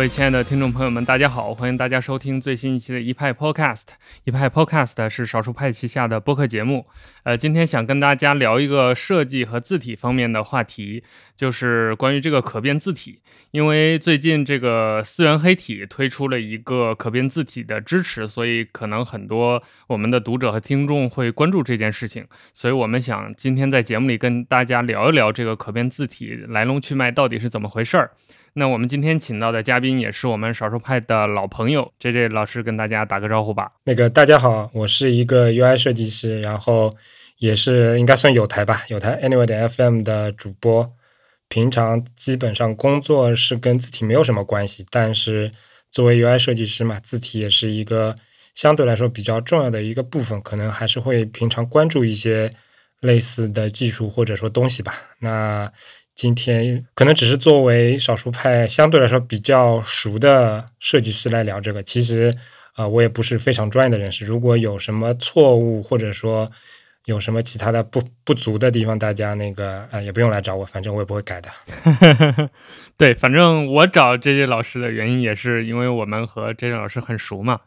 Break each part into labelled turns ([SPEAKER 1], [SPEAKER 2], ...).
[SPEAKER 1] 各位亲爱的听众朋友们，大家好！欢迎大家收听最新一期的一派 Podcast。一派 Podcast 是少数派旗下的播客节目。呃，今天想跟大家聊一个设计和字体方面的话题，就是关于这个可变字体。因为最近这个思源黑体推出了一个可变字体的支持，所以可能很多我们的读者和听众会关注这件事情。所以我们想今天在节目里跟大家聊一聊这个可变字体来龙去脉到底是怎么回事儿。那我们今天请到的嘉宾也是我们少数派的老朋友，J J 老师跟大家打个招呼吧。
[SPEAKER 2] 那个大家好，我是一个 UI 设计师，然后也是应该算有台吧，有台 Anyway 的 FM 的主播。平常基本上工作是跟字体没有什么关系，但是作为 UI 设计师嘛，字体也是一个相对来说比较重要的一个部分，可能还是会平常关注一些类似的技术或者说东西吧。那今天可能只是作为少数派相对来说比较熟的设计师来聊这个，其实啊，我也不是非常专业的人士。如果有什么错误，或者说有什么其他的不不足的地方，大家那个啊也不用来找我，反正我也不会改的。
[SPEAKER 1] 对，反正我找 J J 老师的原因也是因为我们和 J J 老师很熟嘛。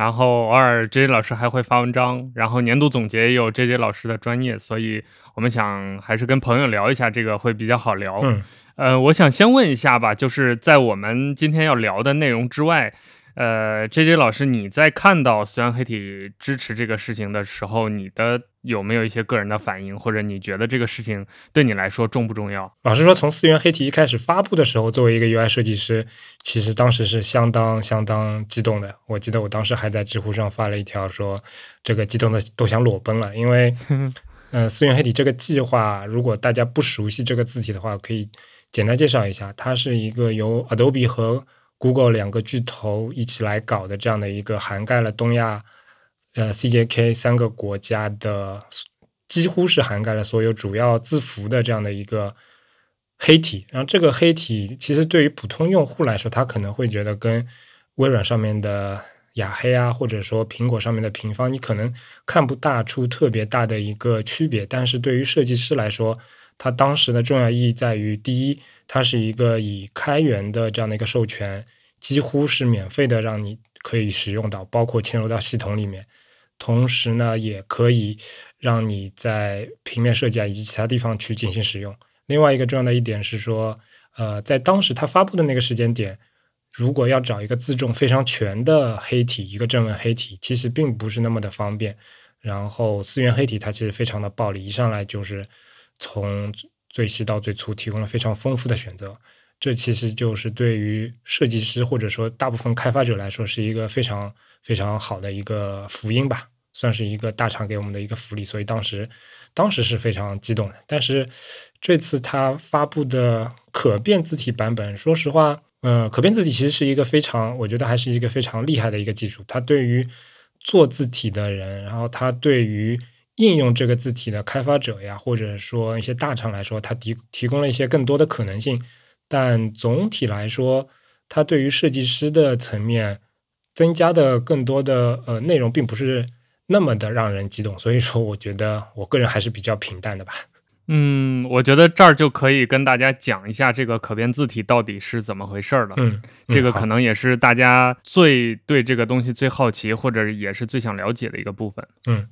[SPEAKER 1] 然后偶尔 J J 老师还会发文章，然后年度总结也有 J J 老师的专业，所以我们想还是跟朋友聊一下这个会比较好聊。
[SPEAKER 2] 嗯，
[SPEAKER 1] 呃，我想先问一下吧，就是在我们今天要聊的内容之外。呃，J J 老师，你在看到四源黑体支持这个事情的时候，你的有没有一些个人的反应，或者你觉得这个事情对你来说重不重要？
[SPEAKER 2] 老实说，从四元黑体一开始发布的时候，作为一个 UI 设计师，其实当时是相当相当激动的。我记得我当时还在知乎上发了一条说，这个激动的都想裸奔了，因为，嗯，四元黑体这个计划，如果大家不熟悉这个字体的话，可以简单介绍一下，它是一个由 Adobe 和 Google 两个巨头一起来搞的这样的一个涵盖了东亚、呃 CJK 三个国家的，几乎是涵盖了所有主要字符的这样的一个黑体。然后这个黑体其实对于普通用户来说，他可能会觉得跟微软上面的雅黑啊，或者说苹果上面的平方，你可能看不大出特别大的一个区别。但是对于设计师来说，它当时的重要意义在于，第一，它是一个以开源的这样的一个授权，几乎是免费的，让你可以使用到，包括嵌入到系统里面。同时呢，也可以让你在平面设计啊以及其他地方去进行使用。另外一个重要的一点是说，呃，在当时它发布的那个时间点，如果要找一个字重非常全的黑体，一个正文黑体，其实并不是那么的方便。然后思源黑体它其实非常的暴力，一上来就是。从最细到最粗，提供了非常丰富的选择。这其实就是对于设计师或者说大部分开发者来说，是一个非常非常好的一个福音吧，算是一个大厂给我们的一个福利。所以当时当时是非常激动的。但是这次他发布的可变字体版本，说实话，呃，可变字体其实是一个非常，我觉得还是一个非常厉害的一个技术。它对于做字体的人，然后它对于应用这个字体的开发者呀，或者说一些大厂来说，它提提供了一些更多的可能性。但总体来说，它对于设计师的层面增加的更多的呃内容，并不是那么的让人激动。所以说，我觉得我个人还是比较平淡的吧。
[SPEAKER 1] 嗯，我觉得这儿就可以跟大家讲一下这个可变字体到底是怎么回事儿了。
[SPEAKER 2] 嗯，
[SPEAKER 1] 这个可能也是大家最对这个东西最好奇，或者也是最想了解的一个部分。
[SPEAKER 2] 嗯，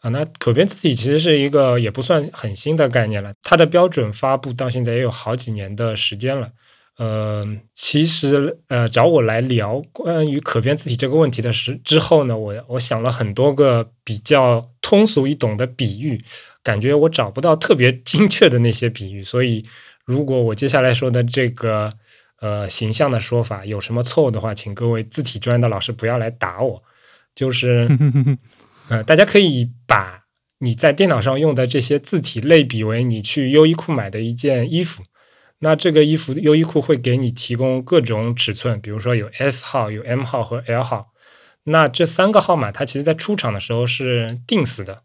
[SPEAKER 2] 啊，那可变字体其实是一个也不算很新的概念了，它的标准发布到现在也有好几年的时间了。呃，其实呃，找我来聊关于可变字体这个问题的时之后呢，我我想了很多个比较通俗易懂的比喻。感觉我找不到特别精确的那些比喻，所以如果我接下来说的这个呃形象的说法有什么错误的话，请各位字体专业的老师不要来打我。就是，呃，大家可以把你在电脑上用的这些字体类比为你去优衣库买的一件衣服，那这个衣服优衣库会给你提供各种尺寸，比如说有 S 号、有 M 号和 L 号，那这三个号码它其实在出厂的时候是定死的。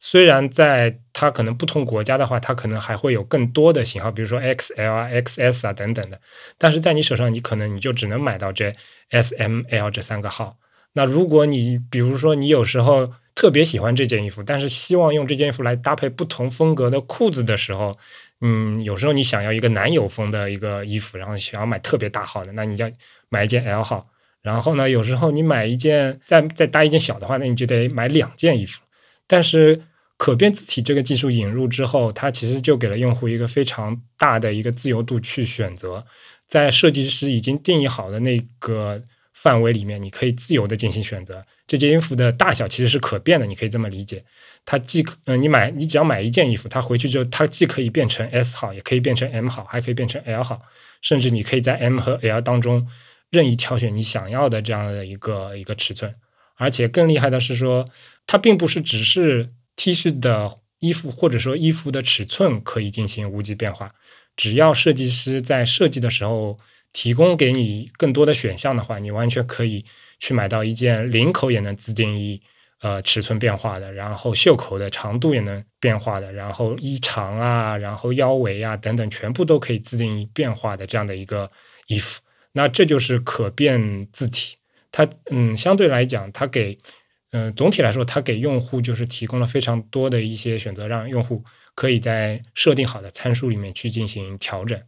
[SPEAKER 2] 虽然在它可能不同国家的话，它可能还会有更多的型号，比如说 XL 啊、XS 啊等等的，但是在你手上，你可能你就只能买到这 S、M、L 这三个号。那如果你比如说你有时候特别喜欢这件衣服，但是希望用这件衣服来搭配不同风格的裤子的时候，嗯，有时候你想要一个男友风的一个衣服，然后想要买特别大号的，那你要买一件 L 号。然后呢，有时候你买一件再再搭一件小的话，那你就得买两件衣服。但是可变字体这个技术引入之后，它其实就给了用户一个非常大的一个自由度去选择，在设计师已经定义好的那个范围里面，你可以自由的进行选择。这件衣服的大小其实是可变的，你可以这么理解。它既可，嗯，你买你只要买一件衣服，它回去之后，它既可以变成 S 号，也可以变成 M 号，还可以变成 L 号，甚至你可以在 M 和 L 当中。任意挑选你想要的这样的一个一个尺寸，而且更厉害的是说，它并不是只是 T 恤的衣服或者说衣服的尺寸可以进行无极变化，只要设计师在设计的时候提供给你更多的选项的话，你完全可以去买到一件领口也能自定义呃尺寸变化的，然后袖口的长度也能变化的，然后衣长啊，然后腰围啊等等全部都可以自定义变化的这样的一个衣服。那这就是可变字体，它嗯，相对来讲，它给嗯，总体来说，它给用户就是提供了非常多的一些选择，让用户可以在设定好的参数里面去进行调整，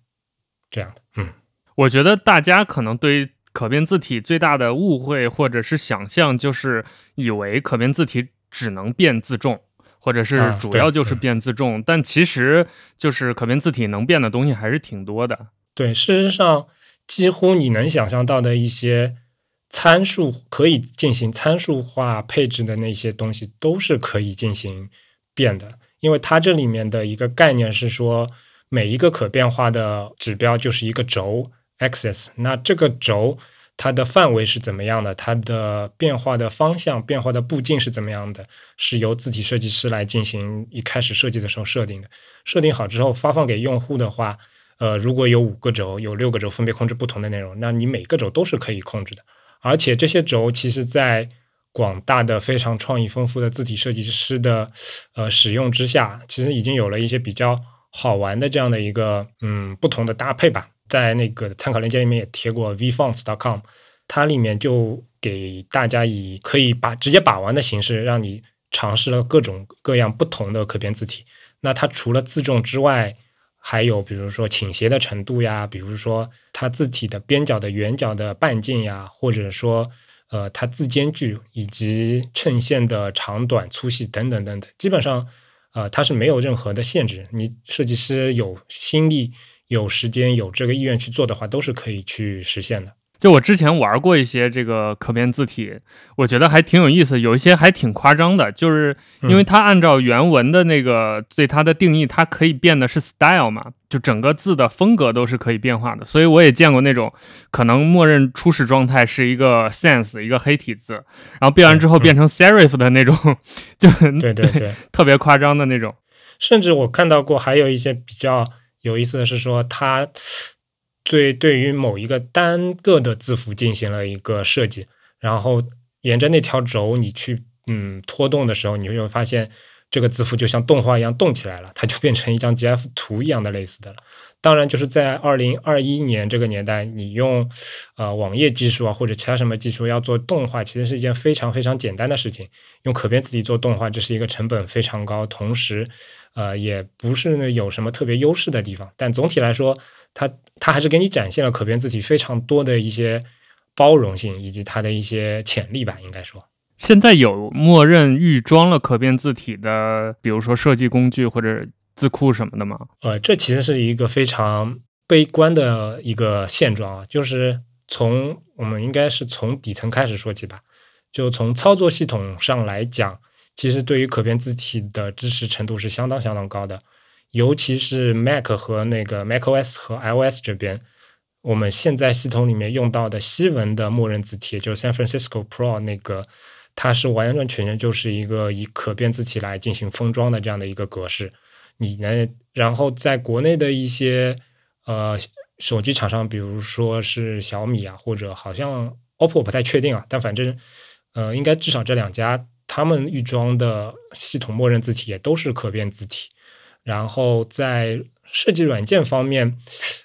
[SPEAKER 2] 这样的。嗯，
[SPEAKER 1] 我觉得大家可能对可变字体最大的误会或者是想象，就是以为可变字体只能变自重，或者是主要就是变自重，但其实就是可变字体能变的东西还是挺多的。
[SPEAKER 2] 对，事实上。几乎你能想象到的一些参数可以进行参数化配置的那些东西，都是可以进行变的。因为它这里面的一个概念是说，每一个可变化的指标就是一个轴 axis，那这个轴它的范围是怎么样的？它的变化的方向、变化的步径是怎么样的？是由字体设计师来进行一开始设计的时候设定的。设定好之后发放给用户的话。呃，如果有五个轴，有六个轴分别控制不同的内容，那你每个轴都是可以控制的。而且这些轴其实，在广大的非常创意丰富的字体设计师的呃使用之下，其实已经有了一些比较好玩的这样的一个嗯不同的搭配吧。在那个参考链接里面也贴过 vfonts.com，它里面就给大家以可以把直接把玩的形式，让你尝试了各种各样不同的可变字体。那它除了自重之外，还有比如说倾斜的程度呀，比如说它字体的边角的圆角的半径呀，或者说呃它字间距以及衬线的长短粗细等等等等，基本上呃它是没有任何的限制。你设计师有心力、有时间、有这个意愿去做的话，都是可以去实现的。
[SPEAKER 1] 就我之前玩过一些这个可变字体，我觉得还挺有意思，有一些还挺夸张的，就是因为它按照原文的那个对它的定义，它可以变的是 style 嘛，就整个字的风格都是可以变化的。所以我也见过那种可能默认初始状态是一个 sans 一个黑体字，然后变完之后变成 serif 的那种，就
[SPEAKER 2] 对对对，
[SPEAKER 1] 特别夸张的那种。
[SPEAKER 2] 甚至我看到过还有一些比较有意思的是说它。对，对于某一个单个的字符进行了一个设计，然后沿着那条轴你去嗯拖动的时候，你会发现这个字符就像动画一样动起来了，它就变成一张 GIF 图一样的类似的了。当然，就是在二零二一年这个年代，你用呃网页技术啊或者其他什么技术要做动画，其实是一件非常非常简单的事情。用可变字体做动画，这是一个成本非常高，同时呃也不是有什么特别优势的地方。但总体来说，它它还是给你展现了可变字体非常多的一些包容性以及它的一些潜力吧，应该说。
[SPEAKER 1] 现在有默认预装了可变字体的，比如说设计工具或者。字库什么的吗？
[SPEAKER 2] 呃，这其实是一个非常悲观的一个现状啊，就是从我们应该是从底层开始说起吧。就从操作系统上来讲，其实对于可变字体的支持程度是相当相当高的，尤其是 Mac 和那个 macOS 和 iOS 这边，我们现在系统里面用到的西文的默认字体，就 San Francisco Pro 那个，它是完完全全就是一个以可变字体来进行封装的这样的一个格式。你呢？然后在国内的一些呃手机厂商，比如说是小米啊，或者好像 OPPO 不太确定啊，但反正呃，应该至少这两家，他们预装的系统默认字体也都是可变字体。然后在设计软件方面，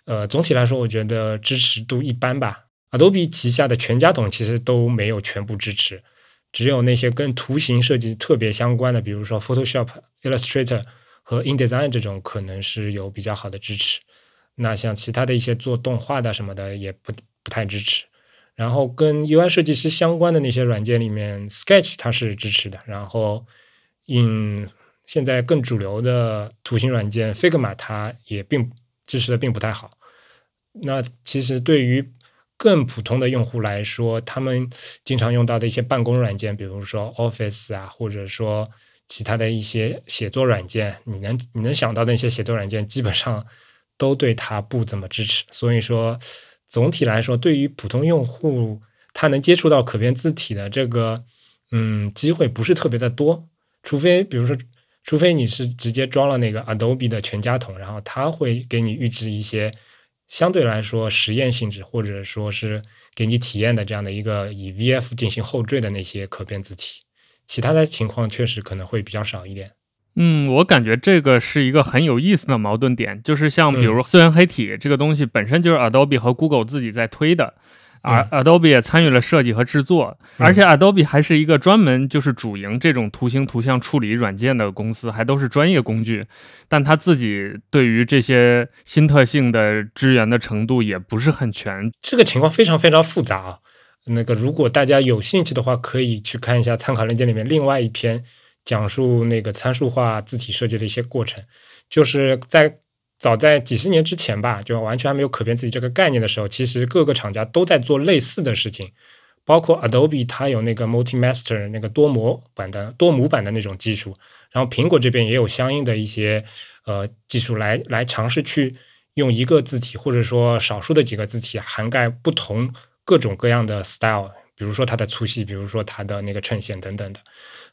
[SPEAKER 2] 呃，总体来说，我觉得支持度一般吧。Adobe 旗下的全家桶其实都没有全部支持，只有那些跟图形设计特别相关的，比如说 Photoshop、Illustrator。和 InDesign 这种可能是有比较好的支持。那像其他的一些做动画的什么的也不不太支持。然后跟 UI 设计师相关的那些软件里面，Sketch 它是支持的。然后 in 现在更主流的图形软件 Figma 它也并支持的并不太好。那其实对于更普通的用户来说，他们经常用到的一些办公软件，比如说 Office 啊，或者说其他的一些写作软件，你能你能想到那些写作软件，基本上都对它不怎么支持。所以说，总体来说，对于普通用户，他能接触到可变字体的这个嗯机会不是特别的多。除非比如说，除非你是直接装了那个 Adobe 的全家桶，然后他会给你预置一些。相对来说，实验性质或者说是给你体验的这样的一个以 VF 进行后缀的那些可变字体，其他的情况确实可能会比较少一点。
[SPEAKER 1] 嗯，我感觉这个是一个很有意思的矛盾点，就是像比如思源黑体这个东西本身就是 Adobe 和 Google 自己在推的。而 Adobe 也参与了设计和制作，而且 Adobe 还是一个专门就是主营这种图形图像处理软件的公司，还都是专业工具。但他自己对于这些新特性的支援的程度也不是很全。
[SPEAKER 2] 这个情况非常非常复杂啊。那个如果大家有兴趣的话，可以去看一下参考链接里面另外一篇讲述那个参数化字体设计的一些过程，就是在。早在几十年之前吧，就完全还没有可变字体这个概念的时候，其实各个厂家都在做类似的事情，包括 Adobe 它有那个 Multi-Master 那个多模版的多模版的那种技术，然后苹果这边也有相应的一些呃技术来来尝试去用一个字体或者说少数的几个字体涵盖不同各种各样的 style，比如说它的粗细，比如说它的那个衬线等等的。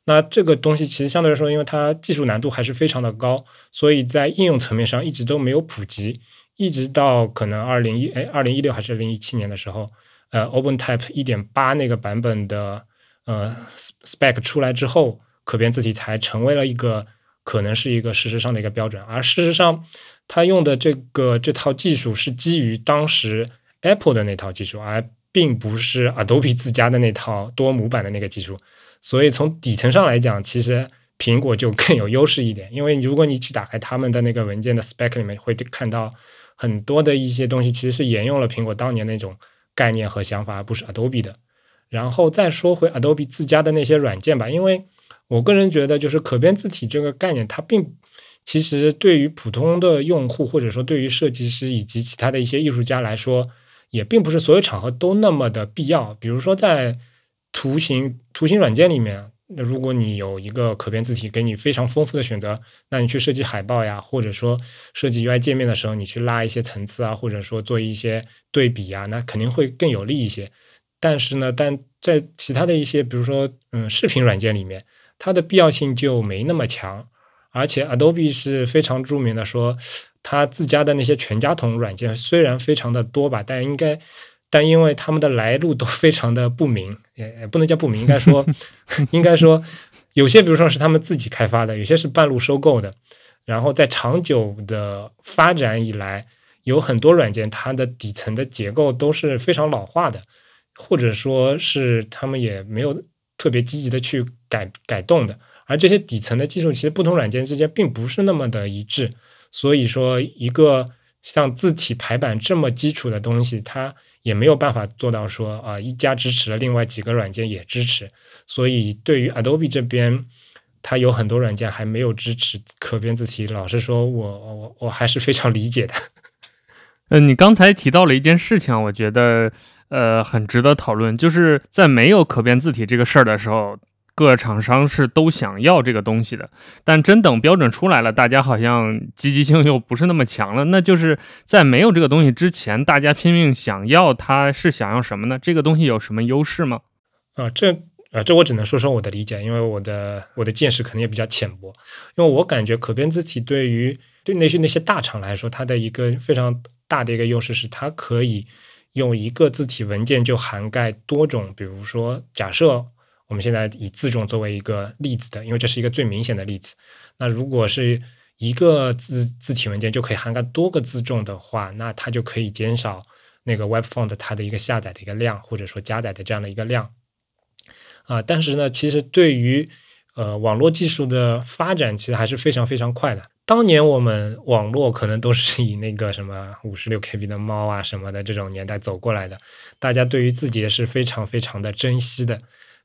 [SPEAKER 2] 那这个东西其实相对来说，因为它技术难度还是非常的高，所以在应用层面上一直都没有普及，一直到可能二零一哎二零一六还是二零一七年的时候，呃，OpenType 一点八那个版本的呃 spec 出来之后，可变字体才成为了一个可能是一个事实上的一个标准。而事实上，它用的这个这套技术是基于当时 Apple 的那套技术，而并不是 Adobe 自家的那套多模板的那个技术。所以从底层上来讲，其实苹果就更有优势一点，因为如果你去打开他们的那个文件的 spec 里面，会看到很多的一些东西其实是沿用了苹果当年那种概念和想法，而不是 Adobe 的。然后再说回 Adobe 自家的那些软件吧，因为我个人觉得，就是可变字体这个概念，它并其实对于普通的用户，或者说对于设计师以及其他的一些艺术家来说，也并不是所有场合都那么的必要。比如说在图形图形软件里面，那如果你有一个可变字体，给你非常丰富的选择，那你去设计海报呀，或者说设计 UI 界面的时候，你去拉一些层次啊，或者说做一些对比啊，那肯定会更有利一些。但是呢，但在其他的一些，比如说嗯视频软件里面，它的必要性就没那么强。而且 Adobe 是非常著名的，说它自家的那些全家桶软件虽然非常的多吧，但应该。但因为他们的来路都非常的不明，也也不能叫不明，应该说，应该说，有些比如说是他们自己开发的，有些是半路收购的。然后在长久的发展以来，有很多软件它的底层的结构都是非常老化的，或者说是他们也没有特别积极的去改改动的。而这些底层的技术，其实不同软件之间并不是那么的一致。所以说，一个像字体排版这么基础的东西，它也没有办法做到说啊，一家支持了，另外几个软件也支持。所以对于 Adobe 这边，它有很多软件还没有支持可变字体。老实说，我我我还是非常理解的。
[SPEAKER 1] 嗯，你刚才提到了一件事情，我觉得呃很值得讨论，就是在没有可变字体这个事儿的时候。各厂商是都想要这个东西的，但真等标准出来了，大家好像积极性又不是那么强了。那就是在没有这个东西之前，大家拼命想要，它是想要什么呢？这个东西有什么优势吗？
[SPEAKER 2] 啊，这啊，这我只能说说我的理解，因为我的我的见识可能也比较浅薄。因为我感觉可变字体对于对那些那些大厂来说，它的一个非常大的一个优势是，它可以用一个字体文件就涵盖多种，比如说假设。我们现在以字重作为一个例子的，因为这是一个最明显的例子。那如果是一个字字体文件就可以涵盖多个字重的话，那它就可以减少那个 Web Font 它的一个下载的一个量，或者说加载的这样的一个量。啊，但是呢，其实对于呃网络技术的发展，其实还是非常非常快的。当年我们网络可能都是以那个什么五十六 KB 的猫啊什么的这种年代走过来的，大家对于字节是非常非常的珍惜的。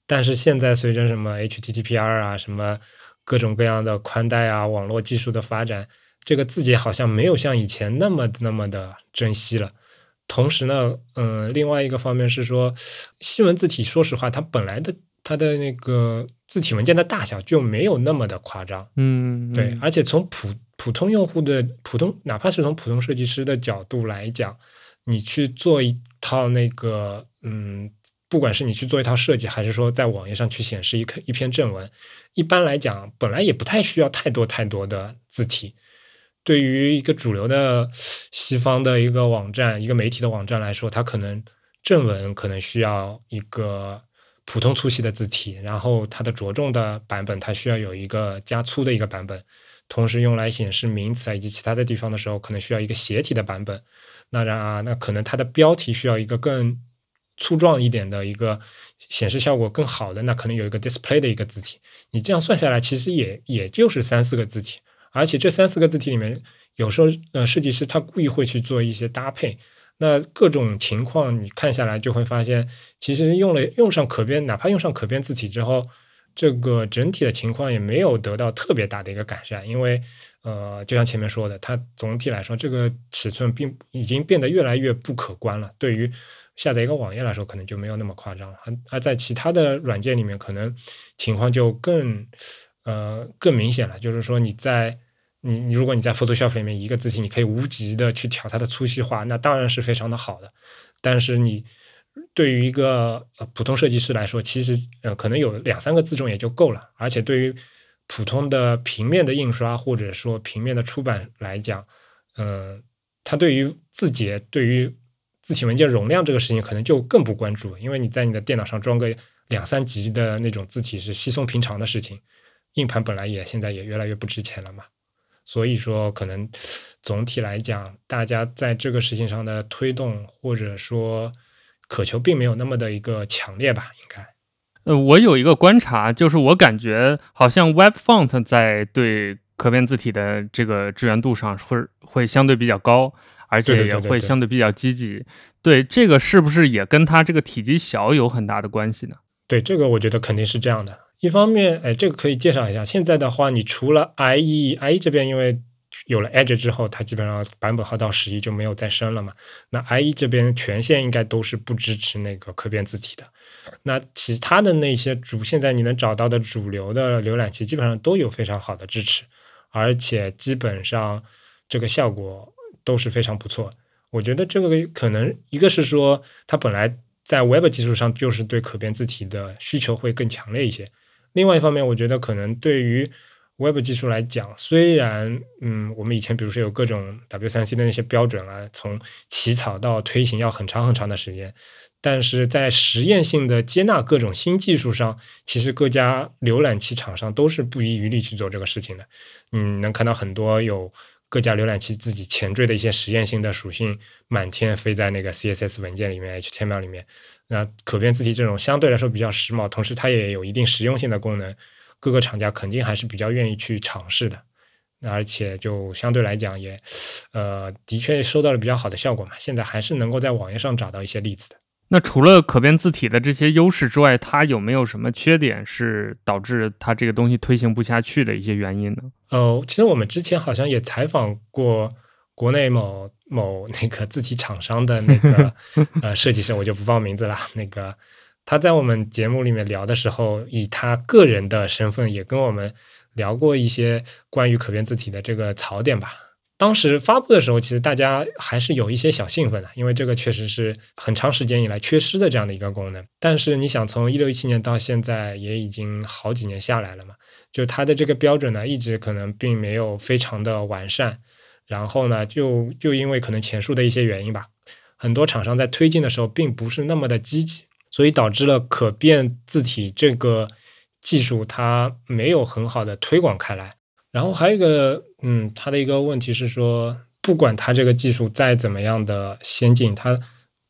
[SPEAKER 2] 但是现在随着什么 HTTPR 啊，什么各种各样的宽带啊，网络技术的发展，这个字节好像没有像以前那么那么的珍惜了。同时呢，嗯，另外一个方面是说，西文字体，说实话，它本来的它的那个字体文件的大小就没有那么的夸张，
[SPEAKER 1] 嗯，
[SPEAKER 2] 对，而且从普普通用户的普通，哪怕是从普通设计师的角度来讲，你去做一套那个，嗯。不管是你去做一套设计，还是说在网页上去显示一个一篇正文，一般来讲，本来也不太需要太多太多的字体。对于一个主流的西方的一个网站、一个媒体的网站来说，它可能正文可能需要一个普通粗细的字体，然后它的着重的版本它需要有一个加粗的一个版本，同时用来显示名词啊以及其他的地方的时候，可能需要一个斜体的版本。那然啊，那可能它的标题需要一个更。粗壮一点的一个显示效果更好的，那可能有一个 display 的一个字体。你这样算下来，其实也也就是三四个字体。而且这三四个字体里面，有时候呃设计师他故意会去做一些搭配。那各种情况你看下来就会发现，其实用了用上可变，哪怕用上可变字体之后，这个整体的情况也没有得到特别大的一个改善。因为呃，就像前面说的，它总体来说这个尺寸并已经变得越来越不可观了。对于下载一个网页来说，可能就没有那么夸张了。而在其他的软件里面，可能情况就更呃更明显了。就是说，你在你你如果你在 Photoshop 里面一个字体，你可以无极的去调它的粗细化，那当然是非常的好的。但是你对于一个呃普通设计师来说，其实呃可能有两三个字重也就够了。而且对于普通的平面的印刷或者说平面的出版来讲，嗯，它对于字节对于字体文件容量这个事情可能就更不关注，因为你在你的电脑上装个两三 G 的那种字体是稀松平常的事情。硬盘本来也现在也越来越不值钱了嘛，所以说可能总体来讲，大家在这个事情上的推动或者说渴求并没有那么的一个强烈吧，应该。
[SPEAKER 1] 呃，我有一个观察，就是我感觉好像 Web Font 在对可变字体的这个支援度上会会相对比较高。而且也会相对比较积极，对这个是不是也跟它这个体积小有很大的关系呢？
[SPEAKER 2] 对这个，我觉得肯定是这样的。一方面，哎，这个可以介绍一下。现在的话，你除了 IE，IE 这边因为有了 Edge 之后，它基本上版本号到十一就没有再升了嘛。那 IE 这边权限应该都是不支持那个可变字体的。那其他的那些主，现在你能找到的主流的浏览器，基本上都有非常好的支持，而且基本上这个效果。都是非常不错，我觉得这个可能一个是说它本来在 Web 技术上就是对可变字体的需求会更强烈一些。另外一方面，我觉得可能对于 Web 技术来讲，虽然嗯，我们以前比如说有各种 W3C 的那些标准啊，从起草到推行要很长很长的时间，但是在实验性的接纳各种新技术上，其实各家浏览器厂商都是不遗余力去做这个事情的。你能看到很多有。各家浏览器自己前缀的一些实验性的属性满天飞在那个 CSS 文件里面、HTML 里面。那可变字体这种相对来说比较时髦，同时它也有一定实用性的功能，各个厂家肯定还是比较愿意去尝试的。而且就相对来讲也，呃，的确收到了比较好的效果嘛。现在还是能够在网页上找到一些例子的。
[SPEAKER 1] 那除了可变字体的这些优势之外，它有没有什么缺点是导致它这个东西推行不下去的一些原因呢？
[SPEAKER 2] 呃，其实我们之前好像也采访过国内某某那个字体厂商的那个 呃设计师，我就不报名字了。那个他在我们节目里面聊的时候，以他个人的身份也跟我们聊过一些关于可变字体的这个槽点吧。当时发布的时候，其实大家还是有一些小兴奋的，因为这个确实是很长时间以来缺失的这样的一个功能。但是你想，从一六一七年到现在，也已经好几年下来了嘛，就它的这个标准呢，一直可能并没有非常的完善。然后呢，就就因为可能前述的一些原因吧，很多厂商在推进的时候并不是那么的积极，所以导致了可变字体这个技术它没有很好的推广开来。然后还有一个，嗯，它的一个问题是说，不管它这个技术再怎么样的先进，它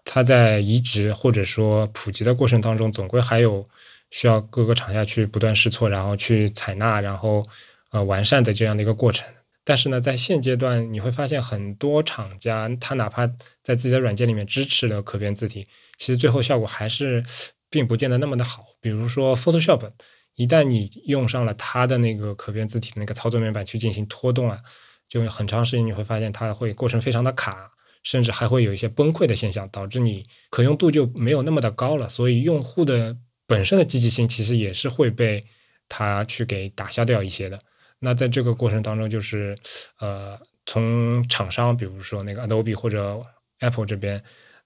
[SPEAKER 2] 它在移植或者说普及的过程当中，总归还有需要各个厂家去不断试错，然后去采纳，然后呃完善的这样的一个过程。但是呢，在现阶段你会发现很多厂家，它哪怕在自己的软件里面支持了可变字体，其实最后效果还是并不见得那么的好。比如说 Photoshop，一旦你用上了它的那个可变字体的那个操作面板去进行拖动啊，就很长时间你会发现它会过程非常的卡，甚至还会有一些崩溃的现象，导致你可用度就没有那么的高了。所以用户的本身的积极性其实也是会被它去给打消掉一些的。那在这个过程当中，就是呃，从厂商，比如说那个 Adobe 或者 Apple 这边，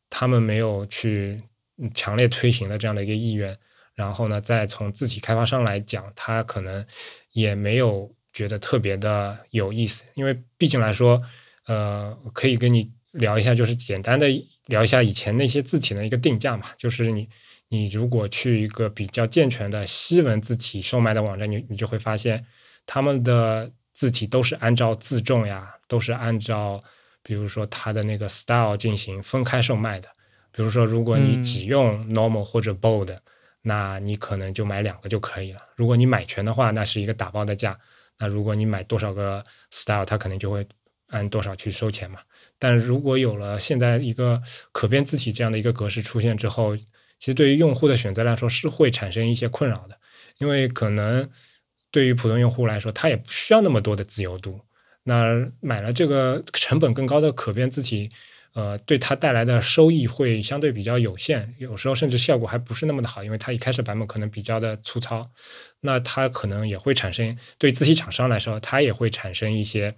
[SPEAKER 2] 他们没有去强烈推行的这样的一个意愿，然后呢，再从字体开发商来讲，他可能也没有觉得特别的有意思，因为毕竟来说，呃，可以跟你聊一下，就是简单的聊一下以前那些字体的一个定价嘛，就是你你如果去一个比较健全的西文字体售卖的网站，你你就会发现。他们的字体都是按照字重呀，都是按照比如说它的那个 style 进行分开售卖的。比如说，如果你只用 normal 或者 bold，那你可能就买两个就可以了。如果你买全的话，那是一个打包的价。那如果你买多少个 style，它可能就会按多少去收钱嘛。但如果有了现在一个可变字体这样的一个格式出现之后，其实对于用户的选择来说是会产生一些困扰的，因为可能。对于普通用户来说，他也不需要那么多的自由度。那买了这个成本更高的可变字体，呃，对它带来的收益会相对比较有限，有时候甚至效果还不是那么的好，因为它一开始版本可能比较的粗糙。那它可能也会产生对字体厂商来说，它也会产生一些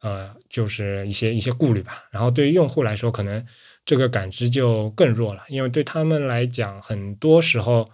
[SPEAKER 2] 呃，就是一些一些顾虑吧。然后对于用户来说，可能这个感知就更弱了，因为对他们来讲，很多时候。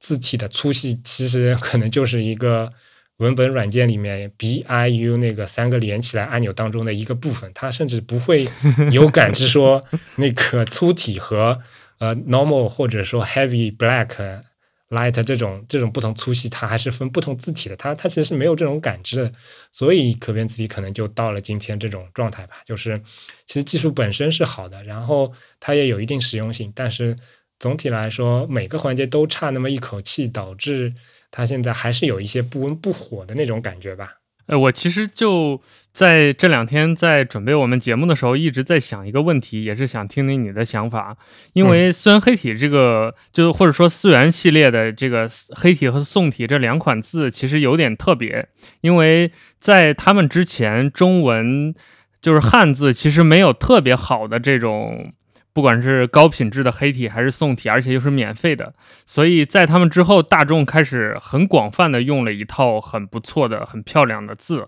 [SPEAKER 2] 字体的粗细其实可能就是一个文本软件里面 B I U 那个三个连起来按钮当中的一个部分，它甚至不会有感知说 那个粗体和呃 normal 或者说 heavy black light 这种这种不同粗细，它还是分不同字体的，它它其实是没有这种感知的，所以可变字体可能就到了今天这种状态吧，就是其实技术本身是好的，然后它也有一定实用性，但是。总体来说，每个环节都差那么一口气，导致它现在还是有一些不温不火的那种感觉吧。
[SPEAKER 1] 呃，我其实就在这两天在准备我们节目的时候，一直在想一个问题，也是想听听你的想法。因为虽然黑体这个，就或者说思源系列的这个黑体和宋体这两款字，其实有点特别，因为在他们之前，中文就是汉字，其实没有特别好的这种。不管是高品质的黑体还是宋体，而且又是免费的，所以在他们之后，大众开始很广泛的用了一套很不错的、很漂亮的字，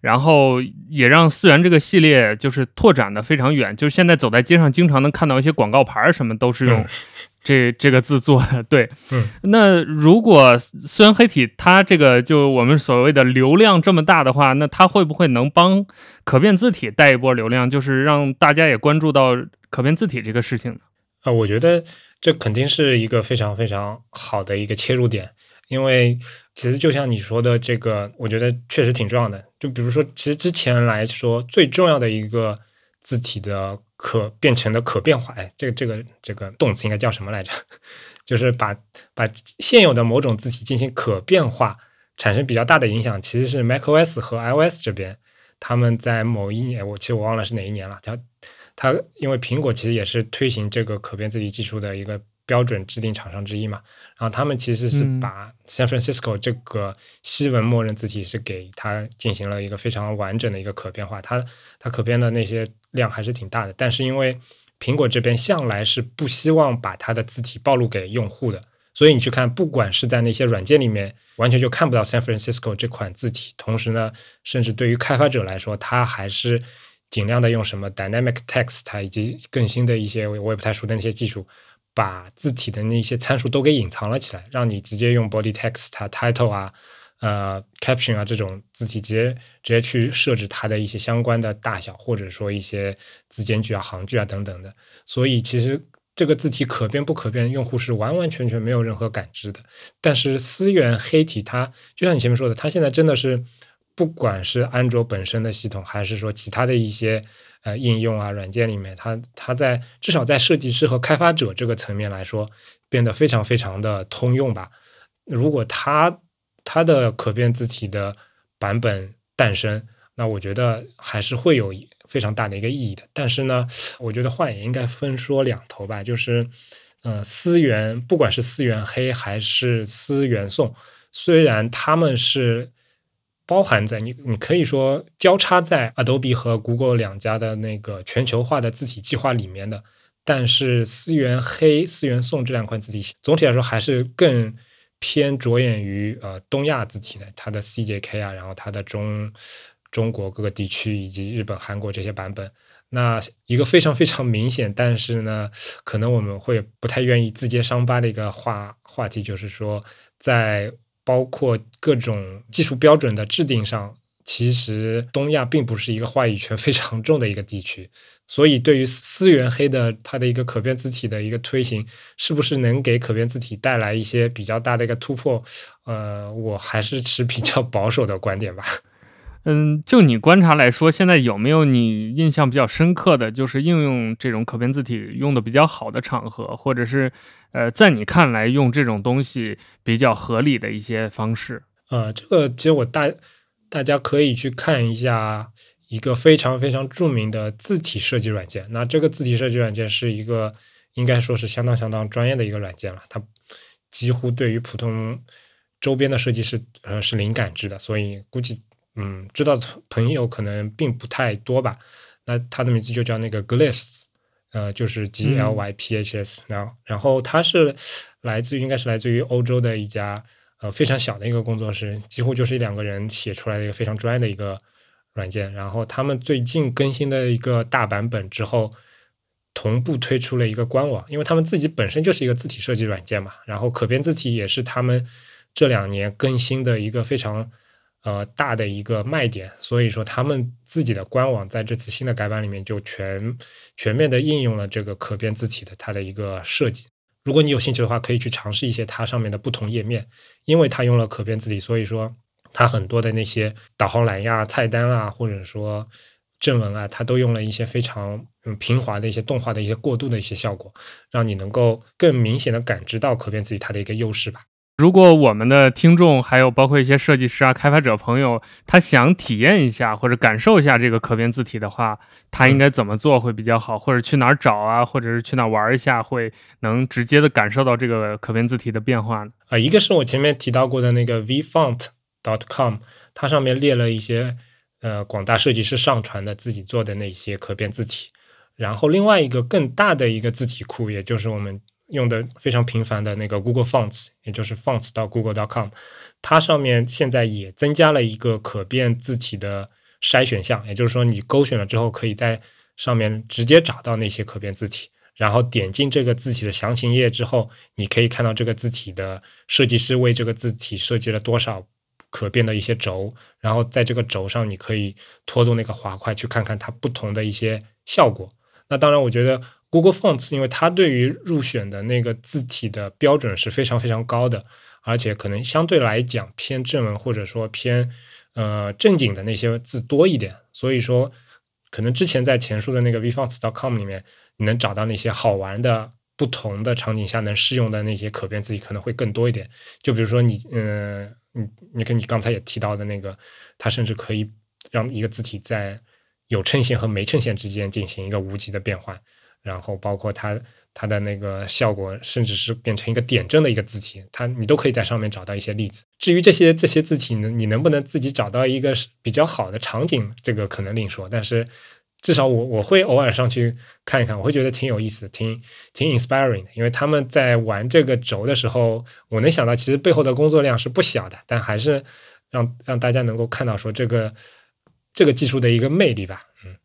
[SPEAKER 1] 然后也让思源这个系列就是拓展的非常远，就是现在走在街上，经常能看到一些广告牌什么都是用这这个字做的。对，
[SPEAKER 2] 嗯，
[SPEAKER 1] 那如果思源黑体它这个就我们所谓的流量这么大的话，那它会不会能帮可变字体带一波流量，就是让大家也关注到？可变字体这个事情呢？
[SPEAKER 2] 啊，我觉得这肯定是一个非常非常好的一个切入点，因为其实就像你说的，这个我觉得确实挺重要的。就比如说，其实之前来说最重要的一个字体的可变成的可变化，哎，这个这个这个动词应该叫什么来着？就是把把现有的某种字体进行可变化，产生比较大的影响，其实是 macOS 和 iOS 这边他们在某一年，我其实我忘了是哪一年了，叫。它因为苹果其实也是推行这个可变字体技术的一个标准制定厂商之一嘛，然后他们其实是把 San Francisco 这个西文默认字体是给它进行了一个非常完整的一个可变化，它它可变的那些量还是挺大的，但是因为苹果这边向来是不希望把它的字体暴露给用户的，所以你去看，不管是在那些软件里面，完全就看不到 San Francisco 这款字体，同时呢，甚至对于开发者来说，它还是。尽量的用什么 dynamic text 以及更新的一些我也不太熟的那些技术，把字体的那些参数都给隐藏了起来，让你直接用 body text、title 啊、呃 caption 啊这种字体直接直接去设置它的一些相关的大小，或者说一些字间距啊、行距啊等等的。所以其实这个字体可变不可变，用户是完完全全没有任何感知的。但是思源黑体它就像你前面说的，它现在真的是。不管是安卓本身的系统，还是说其他的一些呃应用啊软件里面，它它在至少在设计师和开发者这个层面来说，变得非常非常的通用吧。如果它它的可变字体的版本诞生，那我觉得还是会有非常大的一个意义的。但是呢，我觉得话也应该分说两头吧，就是，呃，思源不管是思源黑还是思源宋，虽然他们是包含在你，你可以说交叉在 Adobe 和 Google 两家的那个全球化的字体计划里面的，但是思源黑、思源宋这两款字体总体来说还是更。偏着眼于呃东亚字体的，它的 CJK 啊，然后它的中中国各个地区以及日本、韩国这些版本。那一个非常非常明显，但是呢，可能我们会不太愿意自揭伤疤的一个话话题，就是说，在包括各种技术标准的制定上。其实东亚并不是一个话语权非常重的一个地区，所以对于思源黑的它的一个可变字体的一个推行，是不是能给可变字体带来一些比较大的一个突破？呃，我还是持比较保守的观点吧。
[SPEAKER 1] 嗯，就你观察来说，现在有没有你印象比较深刻的就是应用这种可变字体用的比较好的场合，或者是呃，在你看来用这种东西比较合理的一些方式？
[SPEAKER 2] 呃，这个其实我大。大家可以去看一下一个非常非常著名的字体设计软件。那这个字体设计软件是一个应该说是相当相当专业的一个软件了。它几乎对于普通周边的设计师呃是零感知的，所以估计嗯知道的朋友可能并不太多吧。那它的名字就叫那个 Glyphs，呃，就是 G L Y P H S。然后然后它是来自于应该是来自于欧洲的一家。呃，非常小的一个工作室，几乎就是一两个人写出来的一个非常专业的一个软件。然后他们最近更新的一个大版本之后，同步推出了一个官网，因为他们自己本身就是一个字体设计软件嘛。然后可变字体也是他们这两年更新的一个非常呃大的一个卖点。所以说，他们自己的官网在这次新的改版里面就全全面的应用了这个可变字体的它的一个设计。如果你有兴趣的话，可以去尝试一些它上面的不同页面，因为它用了可变字体，所以说它很多的那些导航栏呀、菜单啊，或者说正文啊，它都用了一些非常嗯平滑的一些动画的一些过渡的一些效果，让你能够更明显的感知到可变字体它的一个优势吧。
[SPEAKER 1] 如果我们的听众还有包括一些设计师啊、开发者朋友，他想体验一下或者感受一下这个可变字体的话，他应该怎么做会比较好？或者去哪儿找啊？或者是去哪儿玩一下，会能直接的感受到这个可变字体的变化呢？
[SPEAKER 2] 啊，一个是我前面提到过的那个 vfont.com，它上面列了一些呃广大设计师上传的自己做的那些可变字体，然后另外一个更大的一个字体库，也就是我们。用的非常频繁的那个 Google Fonts，也就是 Fonts 到 Google.com，它上面现在也增加了一个可变字体的筛选项，也就是说你勾选了之后，可以在上面直接找到那些可变字体，然后点进这个字体的详情页之后，你可以看到这个字体的设计师为这个字体设计了多少可变的一些轴，然后在这个轴上你可以拖动那个滑块去看看它不同的一些效果。那当然，我觉得。Google Fonts，因为它对于入选的那个字体的标准是非常非常高的，而且可能相对来讲偏正文或者说偏呃正经的那些字多一点，所以说可能之前在前述的那个 vfonts.com 里面，你能找到那些好玩的不同的场景下能适用的那些可变字体可能会更多一点。就比如说你嗯你你跟你刚才也提到的那个，它甚至可以让一个字体在有衬线和没衬线之间进行一个无极的变换。然后包括它它的那个效果，甚至是变成一个点阵的一个字体，它你都可以在上面找到一些例子。至于这些这些字体呢，你能不能自己找到一个比较好的场景，这个可能另说。但是至少我我会偶尔上去看一看，我会觉得挺有意思，挺挺 inspiring 的。因为他们在玩这个轴的时候，我能想到其实背后的工作量是不小的，但还是让让大家能够看到说这个这个技术的一个魅力吧。
[SPEAKER 1] 嗯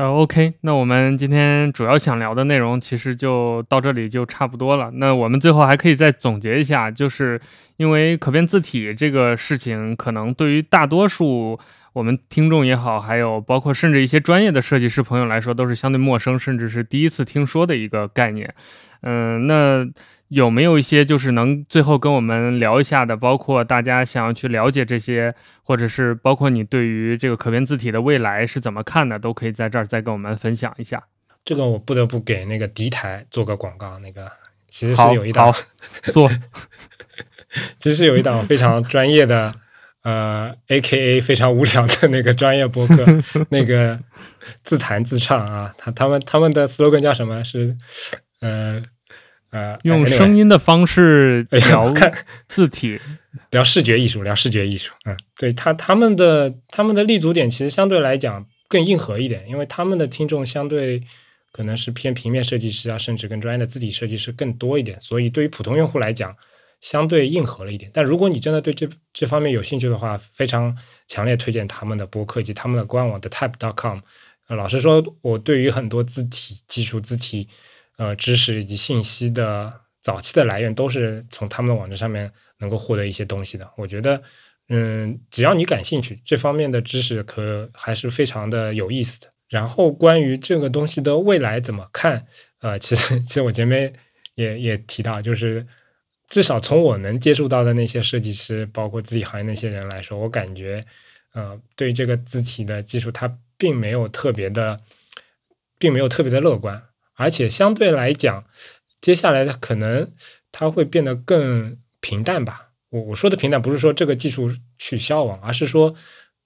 [SPEAKER 1] 呃，OK，那我们今天主要想聊的内容其实就到这里就差不多了。那我们最后还可以再总结一下，就是因为可变字体这个事情，可能对于大多数我们听众也好，还有包括甚至一些专业的设计师朋友来说，都是相对陌生，甚至是第一次听说的一个概念。嗯，那。有没有一些就是能最后跟我们聊一下的？包括大家想要去了解这些，或者是包括你对于这个可变字体的未来是怎么看的，都可以在这儿再跟我们分享一下。
[SPEAKER 2] 这个我不得不给那个敌台做个广告。那个其实是有一档
[SPEAKER 1] 做，
[SPEAKER 2] 其实是有一档非常专业的呃，A K A 非常无聊的那个专业播客，那个自弹自唱啊，他他们他们的 slogan 叫什么？是呃呃，
[SPEAKER 1] 用声音的方式
[SPEAKER 2] 哎
[SPEAKER 1] 聊
[SPEAKER 2] 看
[SPEAKER 1] 字体。
[SPEAKER 2] 聊视觉艺术，聊视觉艺术，嗯，对他他们的他们的立足点其实相对来讲更硬核一点，因为他们的听众相对可能是偏平面设计师啊，甚至更专业的字体设计师更多一点，所以对于普通用户来讲，相对硬核了一点。但如果你真的对这这方面有兴趣的话，非常强烈推荐他们的播客以及他们的官网的 type.com。老实说，我对于很多字体技术、字体呃知识以及信息的早期的来源，都是从他们的网站上面能够获得一些东西的。我觉得，嗯，只要你感兴趣，这方面的知识可还是非常的有意思的。然后关于这个东西的未来怎么看，呃，其实其实我前面也也提到，就是至少从我能接触到的那些设计师，包括自己行业那些人来说，我感觉，呃，对这个字体的技术，它并没有特别的，并没有特别的乐观，而且相对来讲，接下来它可能它会变得更平淡吧。我我说的平淡，不是说这个技术去消亡，而是说，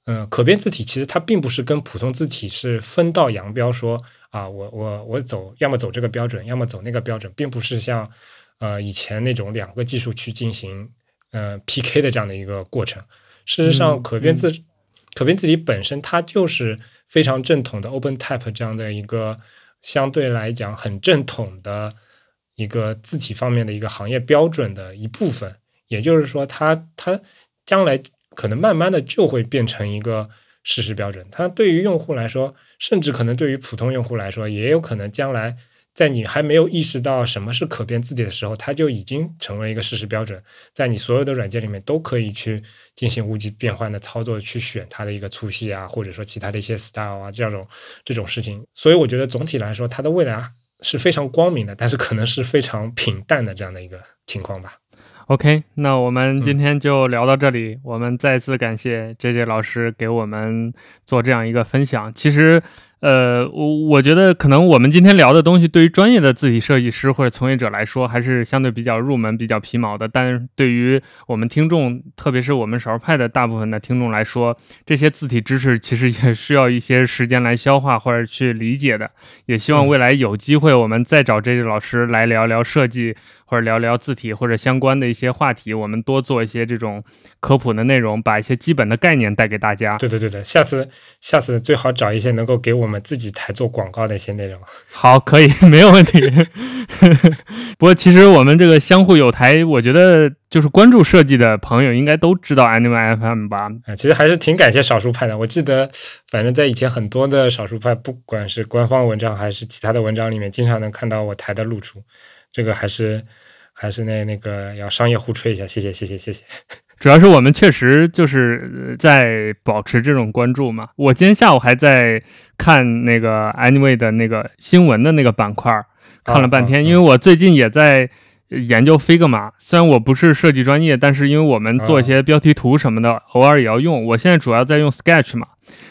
[SPEAKER 2] 嗯、可变字体其实它并不是跟普通字体是分道扬镳说，啊，我我我走，要么走这个标准，要么走那个标准，并不是像呃以前那种两个技术去进行呃 PK 的这样的一个过程。事实上，
[SPEAKER 1] 嗯
[SPEAKER 2] 可变字、可变字体本身它就是非常正统的 OpenType 这样的一个相对来讲很正统的一个字体方面的一个行业标准的一部分。也就是说它，它将来可能慢慢的就会变成一个事实标准。它对于用户来说，甚至可能对于普通用户来说，也有可能将来在你还没有意识到什么是可变字体的时候，它就已经成为一个事实标准，在你所有的软件里面都可以去进行无极变换的操作，去选它的一个粗细啊，或者说其他的一些 style 啊这种这种事情。所以我觉得总体来说，它的未来是非常光明的，但是可能是非常平淡的这样的一个情况吧。
[SPEAKER 1] OK，那我们
[SPEAKER 2] 嗯
[SPEAKER 1] 今天就聊到这里。我们再次感谢 JJ 老师给我们做这样一个分享。其实，呃，我我觉得可能我们今天聊的东西，对于专业的字体设计师或者从业者来说，还是相对比较入门、比较皮毛的。但是对于我们听众，特别是我们少数派的大部分的听众来说，这些字体知识其实也需要一些时间来消化或者去理解的。也希望
[SPEAKER 2] 嗯
[SPEAKER 1] 未来有机会，我们再找这位老师来聊聊设计。或者聊聊字体或者相关的一些话题，我们多做一些这种科普的内容，把一些基本的概念带给大家。
[SPEAKER 2] 对对对对，下次下次最好找一些能够给我们自己台做广告的一些内容。
[SPEAKER 1] 好，可以，没有问题。不过其实我们这个相互有台，我觉得就是关注设计的朋友应该都知道 Anime FM 吧？
[SPEAKER 2] 啊，其实还是挺感谢少数派的。我记得，反正在以前很多的少数派，不管是官方文章还是其他的文章里面，经常能看到我台的露出。这个还是还是那那个要商业互吹一下，谢谢谢谢谢谢。
[SPEAKER 1] 主要是我们确实就是呃在保持这种关注嘛。我今天下午还在看那个 Anyway 的那个新闻的那个板块儿，看了半天，
[SPEAKER 2] 啊啊
[SPEAKER 1] 因为我最近也在研究 Figma。虽然我不是设计专业，但是因为我们做一些标题图什么的，偶尔也要用。我现在主要在用 Sketch 嘛，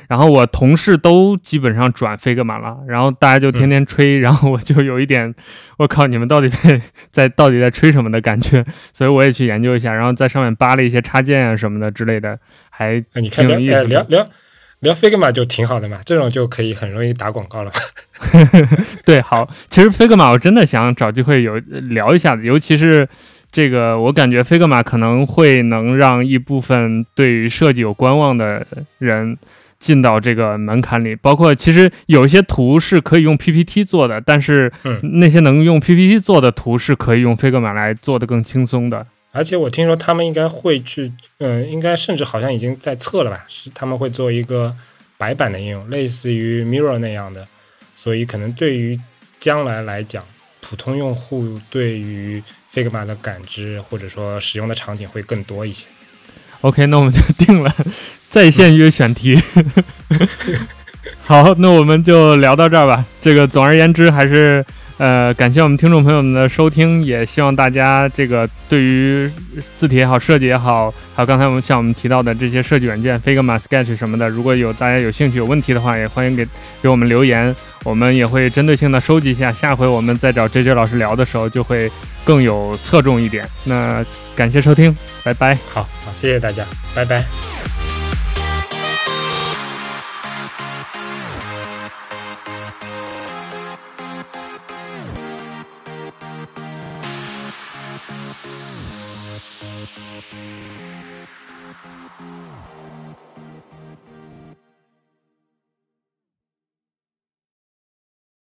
[SPEAKER 1] 然后我同事都基本上转 Figma 了，然后大家就天天吹，然后我就有一点，我靠，你们到底在在到底在吹什么的感觉，所以我也去研究一下，然后在上面扒了一些插件啊什么的之类的，还挺有意思的。
[SPEAKER 2] 呃聊聊聊 Figma 就挺好的嘛，这种就可以很容易打广告了。
[SPEAKER 1] 对，好，其实 Figma 我真的想找机会有聊一下子，尤其是这个，我感觉 Figma 可能会能让一部分对于设计有观望的人进到这个门槛里。包括其实有一些图是可以用 PPT 做的，但是
[SPEAKER 2] 嗯
[SPEAKER 1] 那些能用 PPT 做的图是可以用 Figma 来做的更轻松的。
[SPEAKER 2] 而且我听说他们应该会去，嗯、应该甚至好像已经在测了吧？是他们会做一个白板的应用，类似于 Mirror 那样的，所以可能对于将来来讲，普通用户对于 Figma 的感知或者说使用的场景会更多一些。
[SPEAKER 1] OK，那我们就定了 在线约选题。好，那我们就聊到这儿吧。这个总而言之，还是呃感谢我们听众朋友们的收听，也希望大家这个对于字体也好、设计也好，还有刚才我们像我们提到的这些设计软件 Figma、Sketch 什么的，如果有大家有兴趣、有问题的话，也欢迎给给我们留言，我们也会针对性的收集一下。下回我们再找 JJ 老师聊的时候，就会更有侧重一点。那感谢收听，拜拜。
[SPEAKER 2] 好好，谢谢大家，拜拜。